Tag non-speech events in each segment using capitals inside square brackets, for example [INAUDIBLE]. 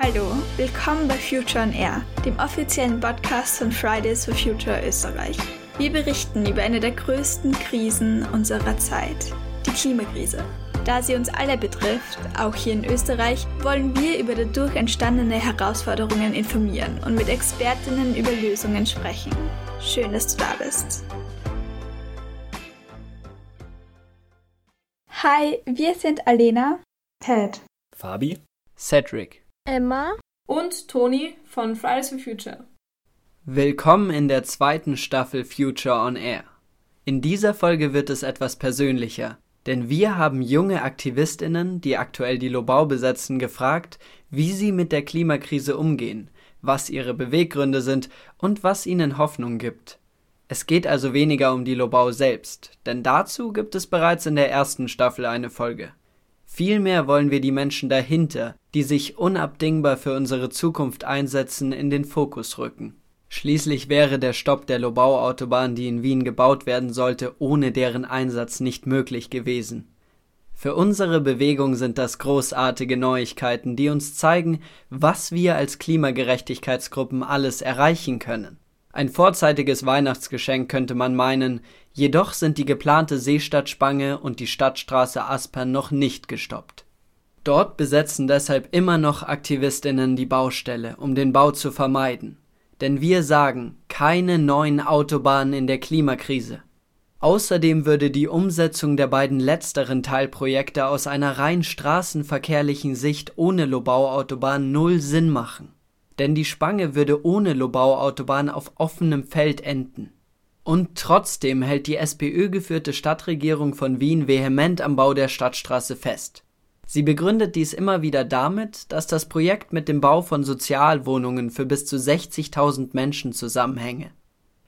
Hallo, willkommen bei Future on Air, dem offiziellen Podcast von Fridays for Future Österreich. Wir berichten über eine der größten Krisen unserer Zeit, die Klimakrise. Da sie uns alle betrifft, auch hier in Österreich, wollen wir über dadurch entstandene Herausforderungen informieren und mit Expertinnen über Lösungen sprechen. Schön, dass du da bist. Hi, wir sind Alena, Pat, Fabi, Cedric, Emma und Toni von Fridays for Future. Willkommen in der zweiten Staffel Future on Air. In dieser Folge wird es etwas persönlicher, denn wir haben junge Aktivistinnen, die aktuell die Lobau besetzen, gefragt, wie sie mit der Klimakrise umgehen, was ihre Beweggründe sind und was ihnen Hoffnung gibt. Es geht also weniger um die Lobau selbst, denn dazu gibt es bereits in der ersten Staffel eine Folge. Vielmehr wollen wir die Menschen dahinter, die sich unabdingbar für unsere Zukunft einsetzen, in den Fokus rücken. Schließlich wäre der Stopp der Lobau-Autobahn, die in Wien gebaut werden sollte, ohne deren Einsatz nicht möglich gewesen. Für unsere Bewegung sind das großartige Neuigkeiten, die uns zeigen, was wir als Klimagerechtigkeitsgruppen alles erreichen können. Ein vorzeitiges Weihnachtsgeschenk könnte man meinen, jedoch sind die geplante Seestadtspange und die Stadtstraße Aspern noch nicht gestoppt. Dort besetzen deshalb immer noch Aktivistinnen die Baustelle, um den Bau zu vermeiden. Denn wir sagen, keine neuen Autobahnen in der Klimakrise. Außerdem würde die Umsetzung der beiden letzteren Teilprojekte aus einer rein straßenverkehrlichen Sicht ohne Lobau-Autobahn null Sinn machen. Denn die Spange würde ohne Lobau-Autobahn auf offenem Feld enden. Und trotzdem hält die SPÖ-geführte Stadtregierung von Wien vehement am Bau der Stadtstraße fest. Sie begründet dies immer wieder damit, dass das Projekt mit dem Bau von Sozialwohnungen für bis zu 60.000 Menschen zusammenhänge.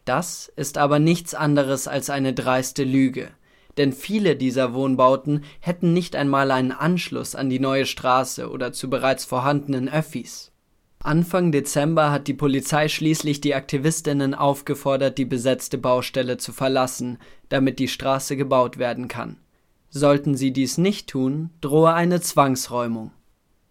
Das ist aber nichts anderes als eine dreiste Lüge, denn viele dieser Wohnbauten hätten nicht einmal einen Anschluss an die neue Straße oder zu bereits vorhandenen Öffis. Anfang Dezember hat die Polizei schließlich die Aktivistinnen aufgefordert, die besetzte Baustelle zu verlassen, damit die Straße gebaut werden kann. Sollten sie dies nicht tun, drohe eine Zwangsräumung.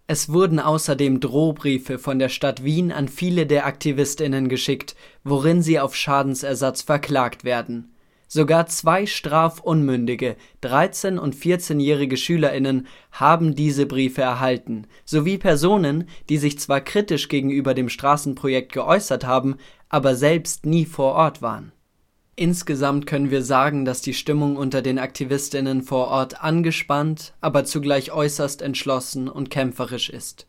Es wurden außerdem Drohbriefe von der Stadt Wien an viele der Aktivistinnen geschickt, worin sie auf Schadensersatz verklagt werden. Sogar zwei strafunmündige, 13 und 14-jährige Schülerinnen haben diese Briefe erhalten, sowie Personen, die sich zwar kritisch gegenüber dem Straßenprojekt geäußert haben, aber selbst nie vor Ort waren. Insgesamt können wir sagen, dass die Stimmung unter den Aktivistinnen vor Ort angespannt, aber zugleich äußerst entschlossen und kämpferisch ist.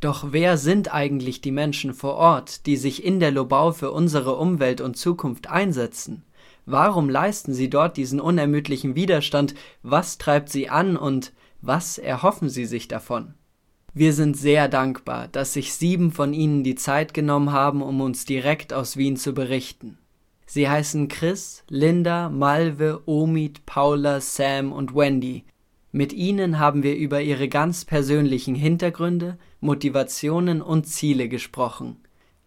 Doch wer sind eigentlich die Menschen vor Ort, die sich in der Lobau für unsere Umwelt und Zukunft einsetzen? Warum leisten sie dort diesen unermüdlichen Widerstand? Was treibt sie an und was erhoffen sie sich davon? Wir sind sehr dankbar, dass sich sieben von ihnen die Zeit genommen haben, um uns direkt aus Wien zu berichten. Sie heißen Chris, Linda, Malve, Omid, Paula, Sam und Wendy. Mit ihnen haben wir über ihre ganz persönlichen Hintergründe, Motivationen und Ziele gesprochen.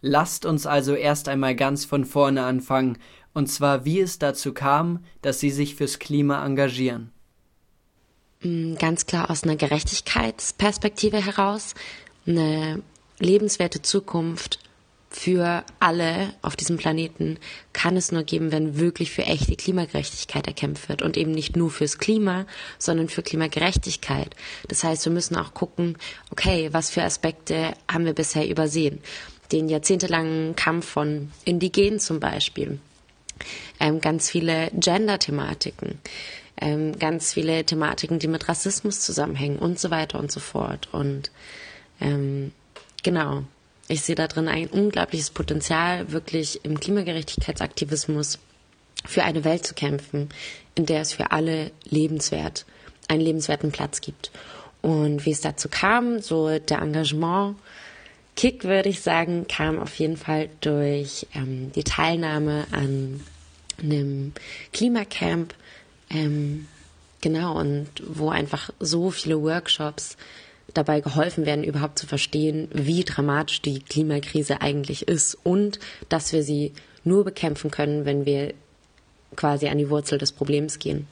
Lasst uns also erst einmal ganz von vorne anfangen, und zwar wie es dazu kam, dass sie sich fürs Klima engagieren. Ganz klar aus einer Gerechtigkeitsperspektive heraus, eine lebenswerte Zukunft für alle auf diesem Planeten kann es nur geben, wenn wirklich für echte Klimagerechtigkeit erkämpft wird und eben nicht nur fürs Klima, sondern für Klimagerechtigkeit. Das heißt, wir müssen auch gucken, okay, was für Aspekte haben wir bisher übersehen? Den jahrzehntelangen Kampf von Indigenen zum Beispiel, ähm, ganz viele Gender-Thematiken, ähm, ganz viele Thematiken, die mit Rassismus zusammenhängen und so weiter und so fort. Und ähm, genau, ich sehe da drin ein unglaubliches Potenzial, wirklich im Klimagerechtigkeitsaktivismus für eine Welt zu kämpfen, in der es für alle lebenswert, einen lebenswerten Platz gibt. Und wie es dazu kam, so der Engagement, Kick, würde ich sagen, kam auf jeden Fall durch ähm, die Teilnahme an einem Klimacamp, ähm, genau, und wo einfach so viele Workshops dabei geholfen werden, überhaupt zu verstehen, wie dramatisch die Klimakrise eigentlich ist und dass wir sie nur bekämpfen können, wenn wir quasi an die Wurzel des Problems gehen.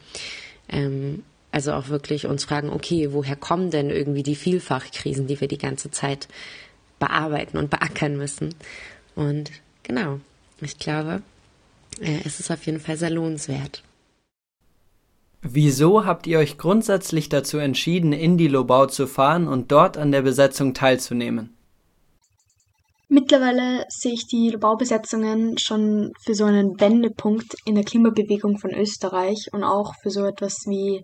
Ähm, also auch wirklich uns fragen, okay, woher kommen denn irgendwie die Vielfachkrisen, die wir die ganze Zeit bearbeiten und beackern müssen. Und genau, ich glaube, äh, es ist auf jeden Fall sehr lohnenswert. Wieso habt ihr euch grundsätzlich dazu entschieden, in die Lobau zu fahren und dort an der Besetzung teilzunehmen? Mittlerweile sehe ich die Lobau-Besetzungen schon für so einen Wendepunkt in der Klimabewegung von Österreich und auch für so etwas wie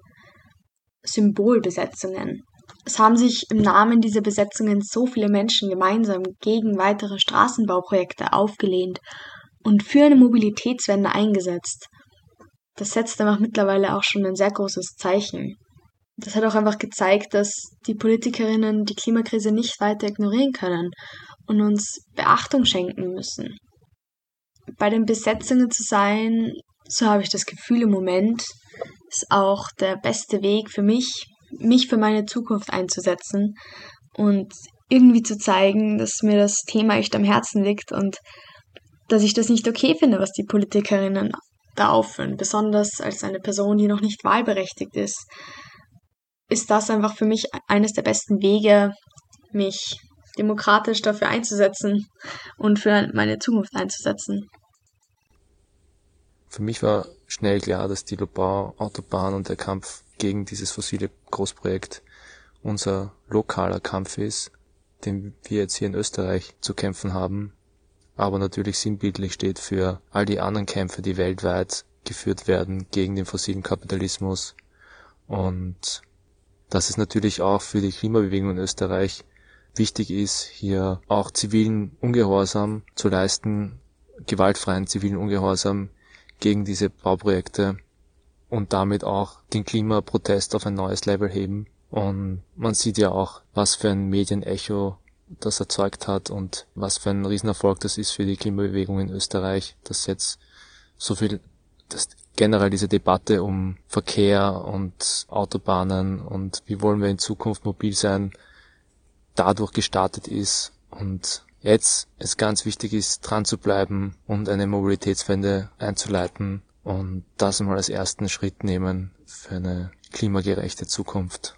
Symbolbesetzungen. Es haben sich im Namen dieser Besetzungen so viele Menschen gemeinsam gegen weitere Straßenbauprojekte aufgelehnt und für eine Mobilitätswende eingesetzt. Das setzt einfach mittlerweile auch schon ein sehr großes Zeichen. Das hat auch einfach gezeigt, dass die Politikerinnen die Klimakrise nicht weiter ignorieren können und uns Beachtung schenken müssen. Bei den Besetzungen zu sein, so habe ich das Gefühl im Moment, ist auch der beste Weg für mich, mich für meine Zukunft einzusetzen und irgendwie zu zeigen, dass mir das Thema echt am Herzen liegt und dass ich das nicht okay finde, was die Politikerinnen da aufführen, besonders als eine Person, die noch nicht wahlberechtigt ist, ist das einfach für mich eines der besten Wege, mich demokratisch dafür einzusetzen und für meine Zukunft einzusetzen. Für mich war schnell klar, dass die Lobau Autobahn und der Kampf gegen dieses fossile Großprojekt unser lokaler Kampf ist, den wir jetzt hier in Österreich zu kämpfen haben, aber natürlich sinnbildlich steht für all die anderen Kämpfe, die weltweit geführt werden gegen den fossilen Kapitalismus und dass es natürlich auch für die Klimabewegung in Österreich wichtig ist, hier auch zivilen Ungehorsam zu leisten, gewaltfreien zivilen Ungehorsam gegen diese Bauprojekte und damit auch den Klimaprotest auf ein neues Level heben. Und man sieht ja auch, was für ein Medienecho das erzeugt hat und was für ein Riesenerfolg das ist für die Klimabewegung in Österreich, dass jetzt so viel, dass generell diese Debatte um Verkehr und Autobahnen und wie wollen wir in Zukunft mobil sein, dadurch gestartet ist und jetzt es ganz wichtig ist, dran zu bleiben und eine Mobilitätswende einzuleiten und das mal als ersten Schritt nehmen für eine klimagerechte Zukunft.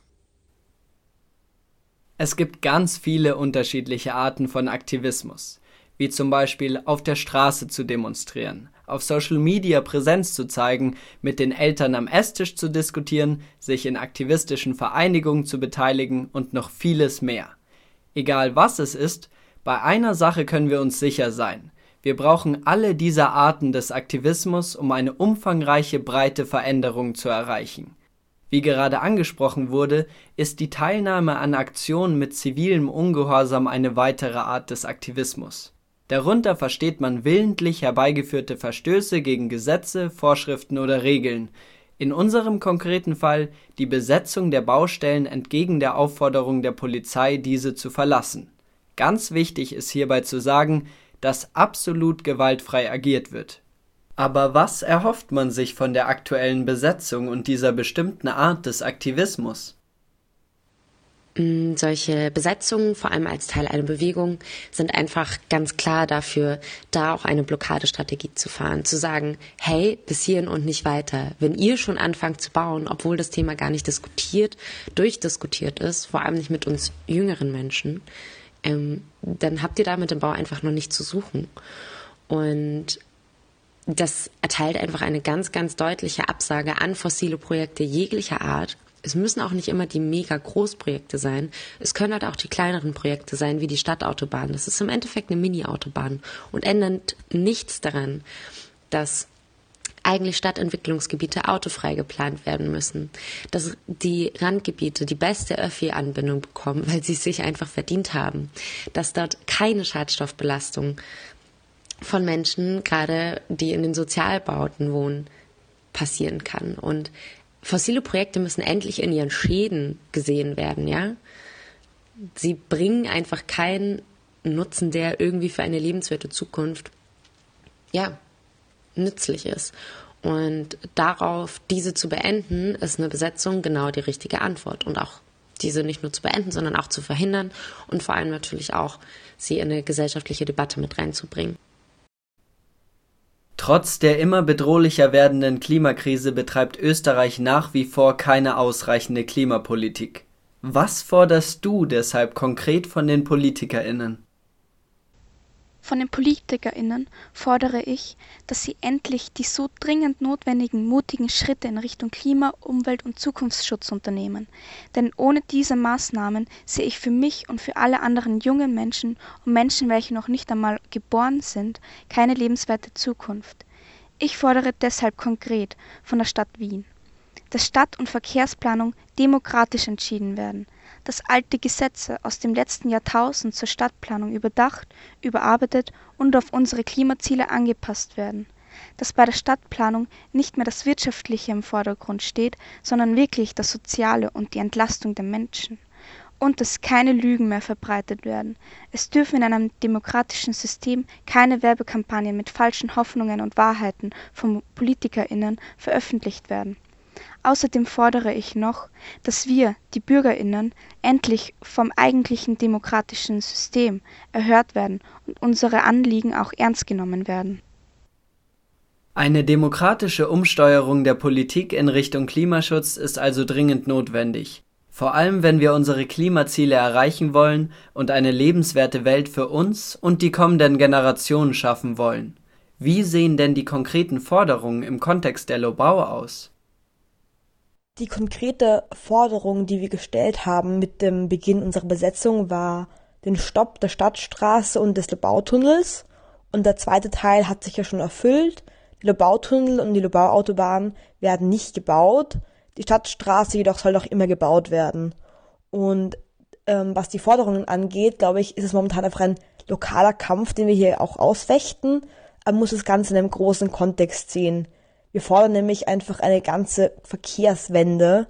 Es gibt ganz viele unterschiedliche Arten von Aktivismus, wie zum Beispiel auf der Straße zu demonstrieren, auf Social Media Präsenz zu zeigen, mit den Eltern am Esstisch zu diskutieren, sich in aktivistischen Vereinigungen zu beteiligen und noch vieles mehr. Egal was es ist, bei einer Sache können wir uns sicher sein. Wir brauchen alle diese Arten des Aktivismus, um eine umfangreiche, breite Veränderung zu erreichen. Wie gerade angesprochen wurde, ist die Teilnahme an Aktionen mit zivilem Ungehorsam eine weitere Art des Aktivismus. Darunter versteht man willentlich herbeigeführte Verstöße gegen Gesetze, Vorschriften oder Regeln, in unserem konkreten Fall die Besetzung der Baustellen entgegen der Aufforderung der Polizei, diese zu verlassen. Ganz wichtig ist hierbei zu sagen, dass absolut gewaltfrei agiert wird. Aber was erhofft man sich von der aktuellen Besetzung und dieser bestimmten Art des Aktivismus? Mm, solche Besetzungen, vor allem als Teil einer Bewegung, sind einfach ganz klar dafür, da auch eine Blockadestrategie zu fahren, zu sagen, hey, bis hierhin und nicht weiter. Wenn ihr schon anfangt zu bauen, obwohl das Thema gar nicht diskutiert, durchdiskutiert ist, vor allem nicht mit uns jüngeren Menschen, ähm, dann habt ihr da mit dem Bau einfach noch nicht zu suchen. Und das erteilt einfach eine ganz, ganz deutliche Absage an fossile Projekte jeglicher Art es müssen auch nicht immer die mega Großprojekte sein. Es können halt auch die kleineren Projekte sein, wie die Stadtautobahn. Das ist im Endeffekt eine Mini-Autobahn und ändert nichts daran, dass eigentlich Stadtentwicklungsgebiete autofrei geplant werden müssen, dass die Randgebiete die beste Öffi-Anbindung bekommen, [LAUGHS] weil sie es sich einfach verdient haben, dass dort keine Schadstoffbelastung von Menschen, gerade die in den Sozialbauten wohnen, passieren kann. Und fossile Projekte müssen endlich in ihren Schäden gesehen werden, ja. Sie bringen einfach keinen Nutzen, der irgendwie für eine lebenswerte Zukunft, ja, nützlich ist. Und darauf, diese zu beenden, ist eine Besetzung genau die richtige Antwort. Und auch diese nicht nur zu beenden, sondern auch zu verhindern und vor allem natürlich auch sie in eine gesellschaftliche Debatte mit reinzubringen. Trotz der immer bedrohlicher werdenden Klimakrise betreibt Österreich nach wie vor keine ausreichende Klimapolitik. Was forderst du deshalb konkret von den PolitikerInnen? Von den PolitikerInnen fordere ich, dass sie endlich die so dringend notwendigen mutigen Schritte in Richtung Klima-, Umwelt- und Zukunftsschutz unternehmen. Denn ohne diese Maßnahmen sehe ich für mich und für alle anderen jungen Menschen und Menschen, welche noch nicht einmal geboren sind, keine lebenswerte Zukunft. Ich fordere deshalb konkret von der Stadt Wien, dass Stadt- und Verkehrsplanung demokratisch entschieden werden dass alte Gesetze aus dem letzten Jahrtausend zur Stadtplanung überdacht, überarbeitet und auf unsere Klimaziele angepasst werden, dass bei der Stadtplanung nicht mehr das Wirtschaftliche im Vordergrund steht, sondern wirklich das Soziale und die Entlastung der Menschen und dass keine Lügen mehr verbreitet werden. Es dürfen in einem demokratischen System keine Werbekampagnen mit falschen Hoffnungen und Wahrheiten von PolitikerInnen veröffentlicht werden. Außerdem fordere ich noch, dass wir, die Bürgerinnen, endlich vom eigentlichen demokratischen System erhört werden und unsere Anliegen auch ernst genommen werden. Eine demokratische Umsteuerung der Politik in Richtung Klimaschutz ist also dringend notwendig, vor allem wenn wir unsere Klimaziele erreichen wollen und eine lebenswerte Welt für uns und die kommenden Generationen schaffen wollen. Wie sehen denn die konkreten Forderungen im Kontext der Lobau aus? Die konkrete Forderung, die wir gestellt haben mit dem Beginn unserer Besetzung, war den Stopp der Stadtstraße und des Lobautunnels. Und der zweite Teil hat sich ja schon erfüllt. Die Lobautunnel und die Lobauautobahn werden nicht gebaut. Die Stadtstraße jedoch soll noch immer gebaut werden. Und ähm, was die Forderungen angeht, glaube ich, ist es momentan einfach ein lokaler Kampf, den wir hier auch ausfechten. Man muss das Ganze in einem großen Kontext sehen. Wir fordern nämlich einfach eine ganze Verkehrswende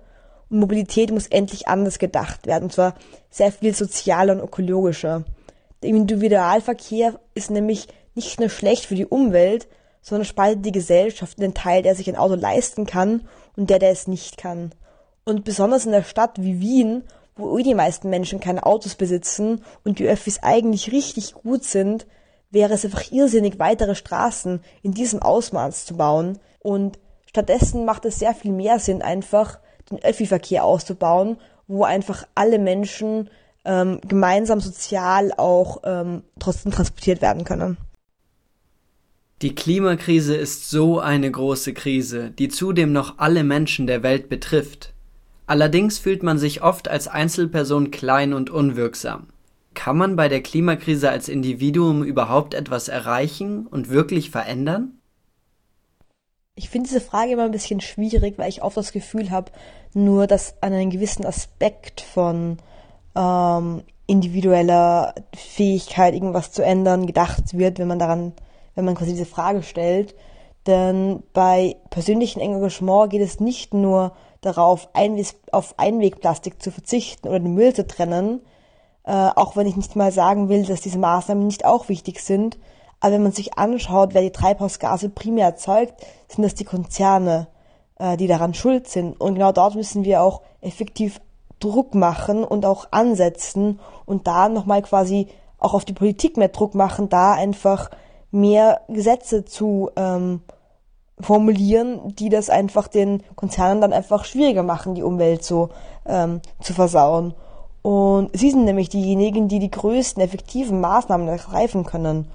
und Mobilität muss endlich anders gedacht werden, und zwar sehr viel sozialer und ökologischer. Der Individualverkehr ist nämlich nicht nur schlecht für die Umwelt, sondern spaltet die Gesellschaft in den Teil, der sich ein Auto leisten kann und der, der es nicht kann. Und besonders in der Stadt wie Wien, wo eh die meisten Menschen keine Autos besitzen und die Öffis eigentlich richtig gut sind, wäre es einfach irrsinnig, weitere Straßen in diesem Ausmaß zu bauen, und stattdessen macht es sehr viel mehr Sinn, einfach den Öffi-Verkehr auszubauen, wo einfach alle Menschen ähm, gemeinsam sozial auch ähm, trotzdem transportiert werden können. Die Klimakrise ist so eine große Krise, die zudem noch alle Menschen der Welt betrifft. Allerdings fühlt man sich oft als Einzelperson klein und unwirksam. Kann man bei der Klimakrise als Individuum überhaupt etwas erreichen und wirklich verändern? Ich finde diese Frage immer ein bisschen schwierig, weil ich oft das Gefühl habe, nur dass an einen gewissen Aspekt von ähm, individueller Fähigkeit, irgendwas zu ändern, gedacht wird, wenn man daran, wenn man quasi diese Frage stellt. Denn bei persönlichem Engagement geht es nicht nur darauf, auf Einwegplastik zu verzichten oder den Müll zu trennen, äh, auch wenn ich nicht mal sagen will, dass diese Maßnahmen nicht auch wichtig sind, aber wenn man sich anschaut, wer die Treibhausgase primär erzeugt, sind das die Konzerne, äh, die daran schuld sind. Und genau dort müssen wir auch effektiv Druck machen und auch ansetzen und da nochmal quasi auch auf die Politik mehr Druck machen, da einfach mehr Gesetze zu ähm, formulieren, die das einfach den Konzernen dann einfach schwieriger machen, die Umwelt so ähm, zu versauen. Und sie sind nämlich diejenigen, die die größten effektiven Maßnahmen ergreifen können.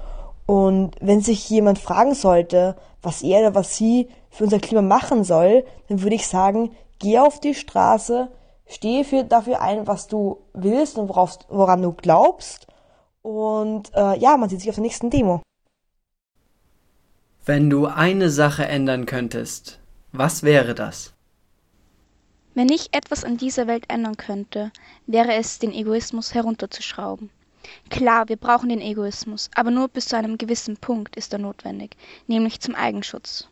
Und wenn sich jemand fragen sollte, was er oder was sie für unser Klima machen soll, dann würde ich sagen, geh auf die Straße, stehe für, dafür ein, was du willst und worauf, woran du glaubst. Und äh, ja, man sieht sich auf der nächsten Demo. Wenn du eine Sache ändern könntest, was wäre das? Wenn ich etwas an dieser Welt ändern könnte, wäre es, den Egoismus herunterzuschrauben. Klar, wir brauchen den Egoismus, aber nur bis zu einem gewissen Punkt ist er notwendig, nämlich zum Eigenschutz.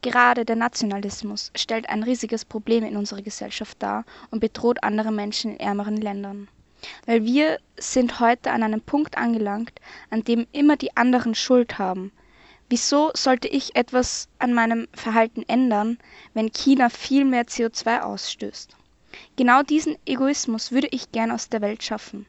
Gerade der Nationalismus stellt ein riesiges Problem in unserer Gesellschaft dar und bedroht andere Menschen in ärmeren Ländern. Weil wir sind heute an einem Punkt angelangt, an dem immer die anderen Schuld haben. Wieso sollte ich etwas an meinem Verhalten ändern, wenn China viel mehr CO2 ausstößt? Genau diesen Egoismus würde ich gern aus der Welt schaffen.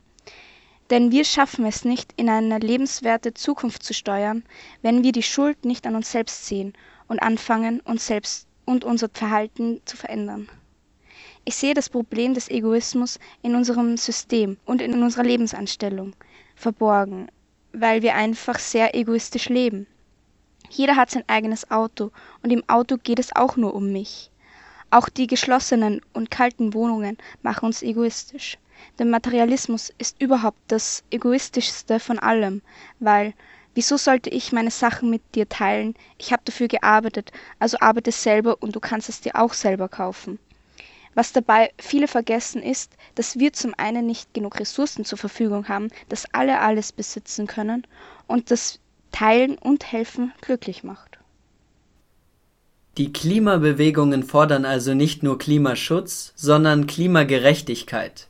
Denn wir schaffen es nicht, in eine lebenswerte Zukunft zu steuern, wenn wir die Schuld nicht an uns selbst sehen und anfangen, uns selbst und unser Verhalten zu verändern. Ich sehe das Problem des Egoismus in unserem System und in unserer Lebensanstellung verborgen. weil wir einfach sehr egoistisch leben. Jeder hat sein eigenes Auto und im Auto geht es auch nur um mich. Auch die geschlossenen und kalten Wohnungen machen uns egoistisch. Der Materialismus ist überhaupt das egoistischste von allem, weil wieso sollte ich meine Sachen mit dir teilen? Ich habe dafür gearbeitet, also arbeite selber und du kannst es dir auch selber kaufen. Was dabei viele vergessen ist, dass wir zum einen nicht genug Ressourcen zur Verfügung haben, dass alle alles besitzen können und dass Teilen und Helfen glücklich macht. Die Klimabewegungen fordern also nicht nur Klimaschutz, sondern Klimagerechtigkeit.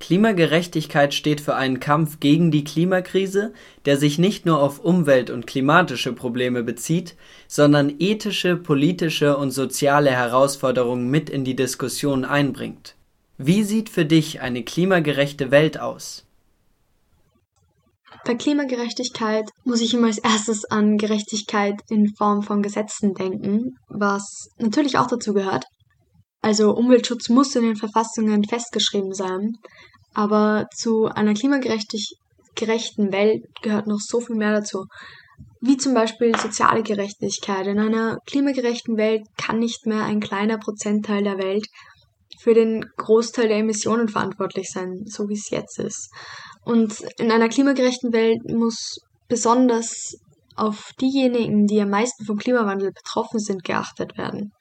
Klimagerechtigkeit steht für einen Kampf gegen die Klimakrise, der sich nicht nur auf Umwelt und klimatische Probleme bezieht, sondern ethische, politische und soziale Herausforderungen mit in die Diskussion einbringt. Wie sieht für dich eine klimagerechte Welt aus? Bei Klimagerechtigkeit muss ich immer als erstes an Gerechtigkeit in Form von Gesetzen denken, was natürlich auch dazu gehört. Also Umweltschutz muss in den Verfassungen festgeschrieben sein, aber zu einer klimagerechten Welt gehört noch so viel mehr dazu. Wie zum Beispiel soziale Gerechtigkeit. In einer klimagerechten Welt kann nicht mehr ein kleiner Prozentteil der Welt für den Großteil der Emissionen verantwortlich sein, so wie es jetzt ist. Und in einer klimagerechten Welt muss besonders auf diejenigen, die am meisten vom Klimawandel betroffen sind, geachtet werden.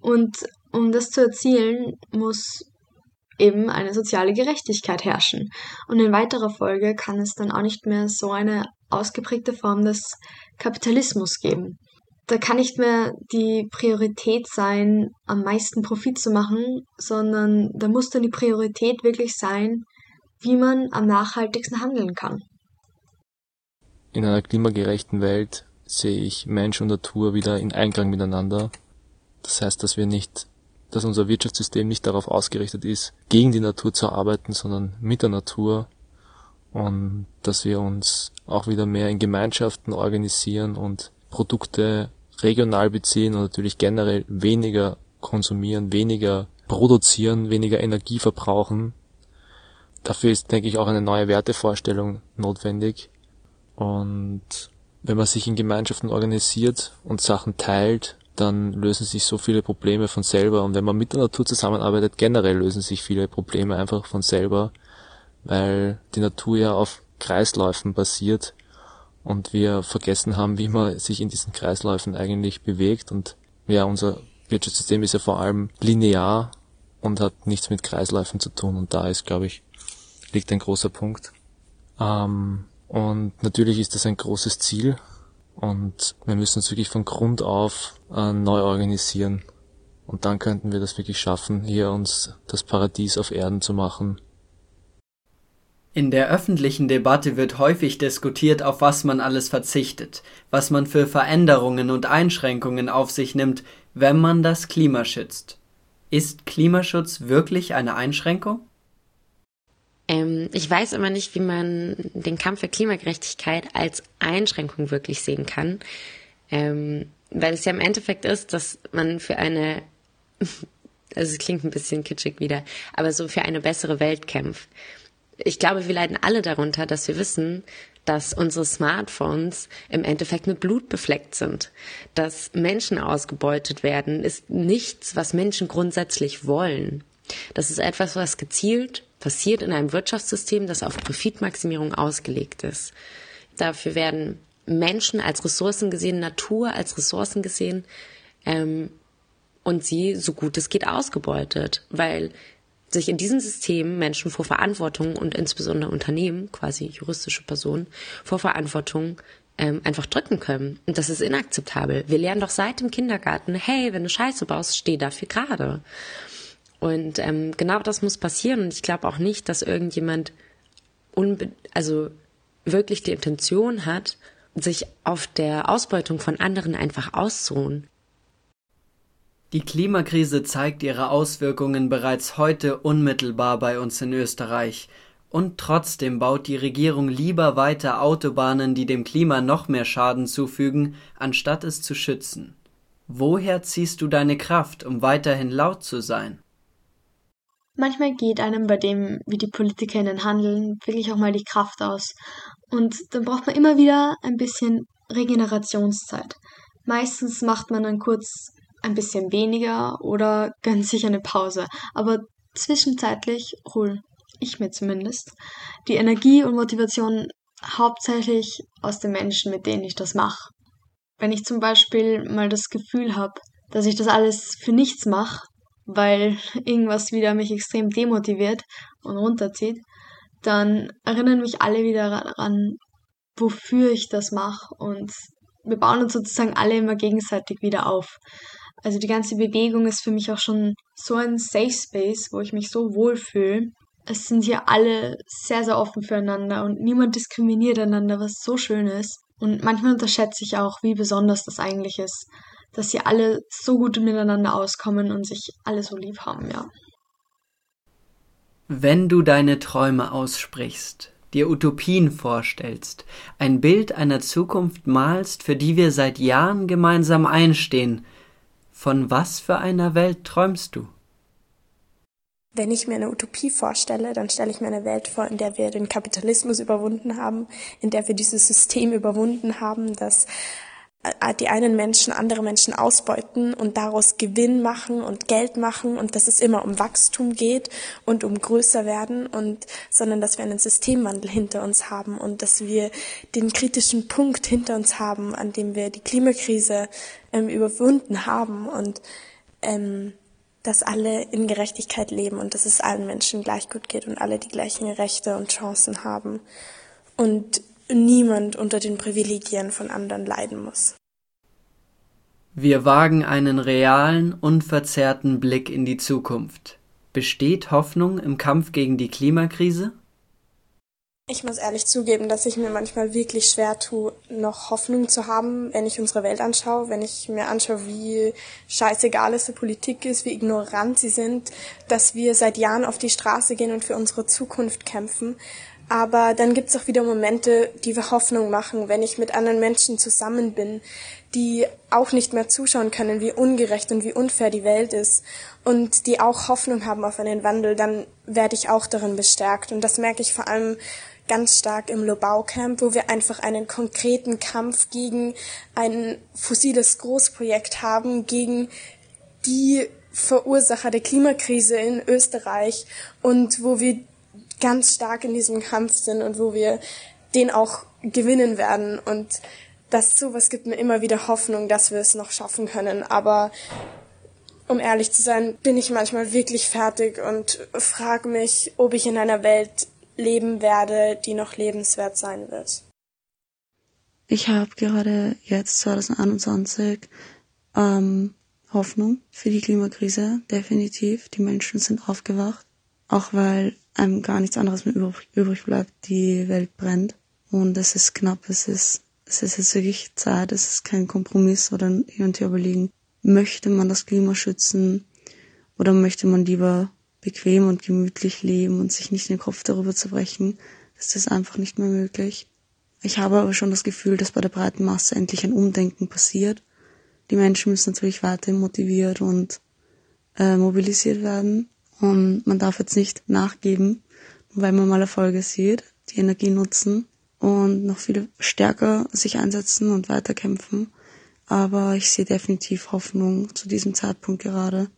Und um das zu erzielen, muss eben eine soziale Gerechtigkeit herrschen. Und in weiterer Folge kann es dann auch nicht mehr so eine ausgeprägte Form des Kapitalismus geben. Da kann nicht mehr die Priorität sein, am meisten Profit zu machen, sondern da muss dann die Priorität wirklich sein, wie man am nachhaltigsten handeln kann. In einer klimagerechten Welt sehe ich Mensch und Natur wieder in Einklang miteinander. Das heißt, dass wir nicht dass unser Wirtschaftssystem nicht darauf ausgerichtet ist, gegen die Natur zu arbeiten, sondern mit der Natur und dass wir uns auch wieder mehr in Gemeinschaften organisieren und Produkte regional beziehen und natürlich generell weniger konsumieren, weniger produzieren, weniger Energie verbrauchen. Dafür ist, denke ich, auch eine neue Wertevorstellung notwendig. Und wenn man sich in Gemeinschaften organisiert und Sachen teilt, dann lösen sich so viele Probleme von selber. Und wenn man mit der Natur zusammenarbeitet, generell lösen sich viele Probleme einfach von selber, weil die Natur ja auf Kreisläufen basiert und wir vergessen haben, wie man sich in diesen Kreisläufen eigentlich bewegt. Und ja, unser Wirtschaftssystem ist ja vor allem linear und hat nichts mit Kreisläufen zu tun. Und da ist, glaube ich, liegt ein großer Punkt. Ähm, und natürlich ist das ein großes Ziel, und wir müssen uns wirklich von Grund auf äh, neu organisieren. Und dann könnten wir das wirklich schaffen, hier uns das Paradies auf Erden zu machen. In der öffentlichen Debatte wird häufig diskutiert, auf was man alles verzichtet, was man für Veränderungen und Einschränkungen auf sich nimmt, wenn man das Klima schützt. Ist Klimaschutz wirklich eine Einschränkung? Ähm, ich weiß immer nicht, wie man den Kampf für Klimagerechtigkeit als Einschränkung wirklich sehen kann. Ähm, weil es ja im Endeffekt ist, dass man für eine, [LAUGHS] also es klingt ein bisschen kitschig wieder, aber so für eine bessere Welt kämpft. Ich glaube, wir leiden alle darunter, dass wir wissen, dass unsere Smartphones im Endeffekt mit Blut befleckt sind. Dass Menschen ausgebeutet werden, ist nichts, was Menschen grundsätzlich wollen. Das ist etwas, was gezielt passiert in einem Wirtschaftssystem, das auf Profitmaximierung ausgelegt ist. Dafür werden Menschen als Ressourcen gesehen, Natur als Ressourcen gesehen ähm, und sie so gut es geht ausgebeutet, weil sich in diesem System Menschen vor Verantwortung und insbesondere Unternehmen, quasi juristische Personen, vor Verantwortung ähm, einfach drücken können. Und das ist inakzeptabel. Wir lernen doch seit dem Kindergarten, hey, wenn du Scheiße baust, steh dafür gerade. Und ähm, genau das muss passieren. Und ich glaube auch nicht, dass irgendjemand unbe also wirklich die Intention hat, sich auf der Ausbeutung von anderen einfach auszuruhen. Die Klimakrise zeigt ihre Auswirkungen bereits heute unmittelbar bei uns in Österreich. Und trotzdem baut die Regierung lieber weiter Autobahnen, die dem Klima noch mehr Schaden zufügen, anstatt es zu schützen. Woher ziehst du deine Kraft, um weiterhin laut zu sein? Manchmal geht einem bei dem, wie die PolitikerInnen handeln, wirklich auch mal die Kraft aus. Und dann braucht man immer wieder ein bisschen Regenerationszeit. Meistens macht man dann kurz ein bisschen weniger oder gönnt sich eine Pause. Aber zwischenzeitlich hol ich mir zumindest die Energie und Motivation hauptsächlich aus den Menschen, mit denen ich das mache. Wenn ich zum Beispiel mal das Gefühl habe, dass ich das alles für nichts mache, weil irgendwas wieder mich extrem demotiviert und runterzieht, dann erinnern mich alle wieder daran, wofür ich das mache und wir bauen uns sozusagen alle immer gegenseitig wieder auf. Also die ganze Bewegung ist für mich auch schon so ein Safe Space, wo ich mich so wohl fühle. Es sind hier alle sehr, sehr offen füreinander und niemand diskriminiert einander, was so schön ist. Und manchmal unterschätze ich auch, wie besonders das eigentlich ist, dass sie alle so gut miteinander auskommen und sich alle so lieb haben, ja. Wenn du deine Träume aussprichst, dir Utopien vorstellst, ein Bild einer Zukunft malst, für die wir seit Jahren gemeinsam einstehen, von was für einer Welt träumst du? Wenn ich mir eine Utopie vorstelle, dann stelle ich mir eine Welt vor, in der wir den Kapitalismus überwunden haben, in der wir dieses System überwunden haben, das die einen Menschen andere Menschen ausbeuten und daraus Gewinn machen und Geld machen und dass es immer um Wachstum geht und um größer werden und sondern dass wir einen Systemwandel hinter uns haben und dass wir den kritischen Punkt hinter uns haben, an dem wir die Klimakrise ähm, überwunden haben und ähm, dass alle in Gerechtigkeit leben und dass es allen Menschen gleich gut geht und alle die gleichen Rechte und Chancen haben. Und niemand unter den Privilegien von anderen leiden muss. Wir wagen einen realen, unverzerrten Blick in die Zukunft. Besteht Hoffnung im Kampf gegen die Klimakrise? Ich muss ehrlich zugeben, dass ich mir manchmal wirklich schwer tue, noch Hoffnung zu haben, wenn ich unsere Welt anschaue, wenn ich mir anschaue, wie scheißegal es der Politik ist, wie ignorant sie sind, dass wir seit Jahren auf die Straße gehen und für unsere Zukunft kämpfen. Aber dann gibt es auch wieder Momente, die wir Hoffnung machen, wenn ich mit anderen Menschen zusammen bin, die auch nicht mehr zuschauen können, wie ungerecht und wie unfair die Welt ist und die auch Hoffnung haben auf einen Wandel, dann werde ich auch darin bestärkt. Und das merke ich vor allem ganz stark im Lobau-Camp, wo wir einfach einen konkreten Kampf gegen ein fossiles Großprojekt haben, gegen die Verursacher der Klimakrise in Österreich und wo wir ganz stark in diesem Kampf sind und wo wir den auch gewinnen werden. Und das sowas gibt mir immer wieder Hoffnung, dass wir es noch schaffen können. Aber um ehrlich zu sein, bin ich manchmal wirklich fertig und frage mich, ob ich in einer Welt leben werde, die noch lebenswert sein wird. Ich habe gerade jetzt 2021 ähm, Hoffnung für die Klimakrise, definitiv. Die Menschen sind aufgewacht, auch weil einem gar nichts anderes mehr übrig, bleibt. Die Welt brennt und es ist knapp, es ist, es ist jetzt wirklich Zeit, es ist kein Kompromiss oder Hier und Her überlegen. Möchte man das Klima schützen oder möchte man lieber bequem und gemütlich leben und sich nicht den Kopf darüber zu brechen? Das ist einfach nicht mehr möglich. Ich habe aber schon das Gefühl, dass bei der breiten Masse endlich ein Umdenken passiert. Die Menschen müssen natürlich weiter motiviert und äh, mobilisiert werden. Und man darf jetzt nicht nachgeben, weil man mal Erfolge sieht, die Energie nutzen und noch viel stärker sich einsetzen und weiterkämpfen. Aber ich sehe definitiv Hoffnung zu diesem Zeitpunkt gerade.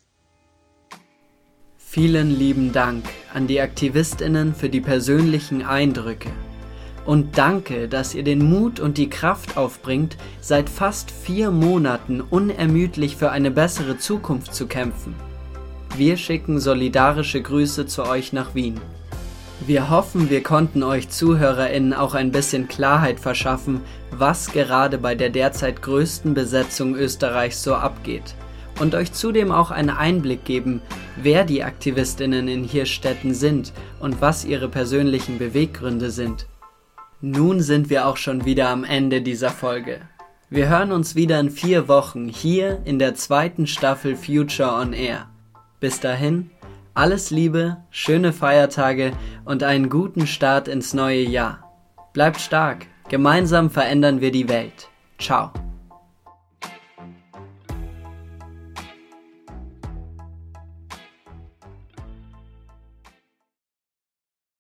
Vielen lieben Dank an die Aktivistinnen für die persönlichen Eindrücke. Und danke, dass ihr den Mut und die Kraft aufbringt, seit fast vier Monaten unermüdlich für eine bessere Zukunft zu kämpfen. Wir schicken solidarische Grüße zu euch nach Wien. Wir hoffen, wir konnten euch Zuhörerinnen auch ein bisschen Klarheit verschaffen, was gerade bei der derzeit größten Besetzung Österreichs so abgeht. Und euch zudem auch einen Einblick geben, wer die Aktivistinnen in Hirstetten sind und was ihre persönlichen Beweggründe sind. Nun sind wir auch schon wieder am Ende dieser Folge. Wir hören uns wieder in vier Wochen hier in der zweiten Staffel Future on Air. Bis dahin, alles Liebe, schöne Feiertage und einen guten Start ins neue Jahr. Bleibt stark, gemeinsam verändern wir die Welt. Ciao.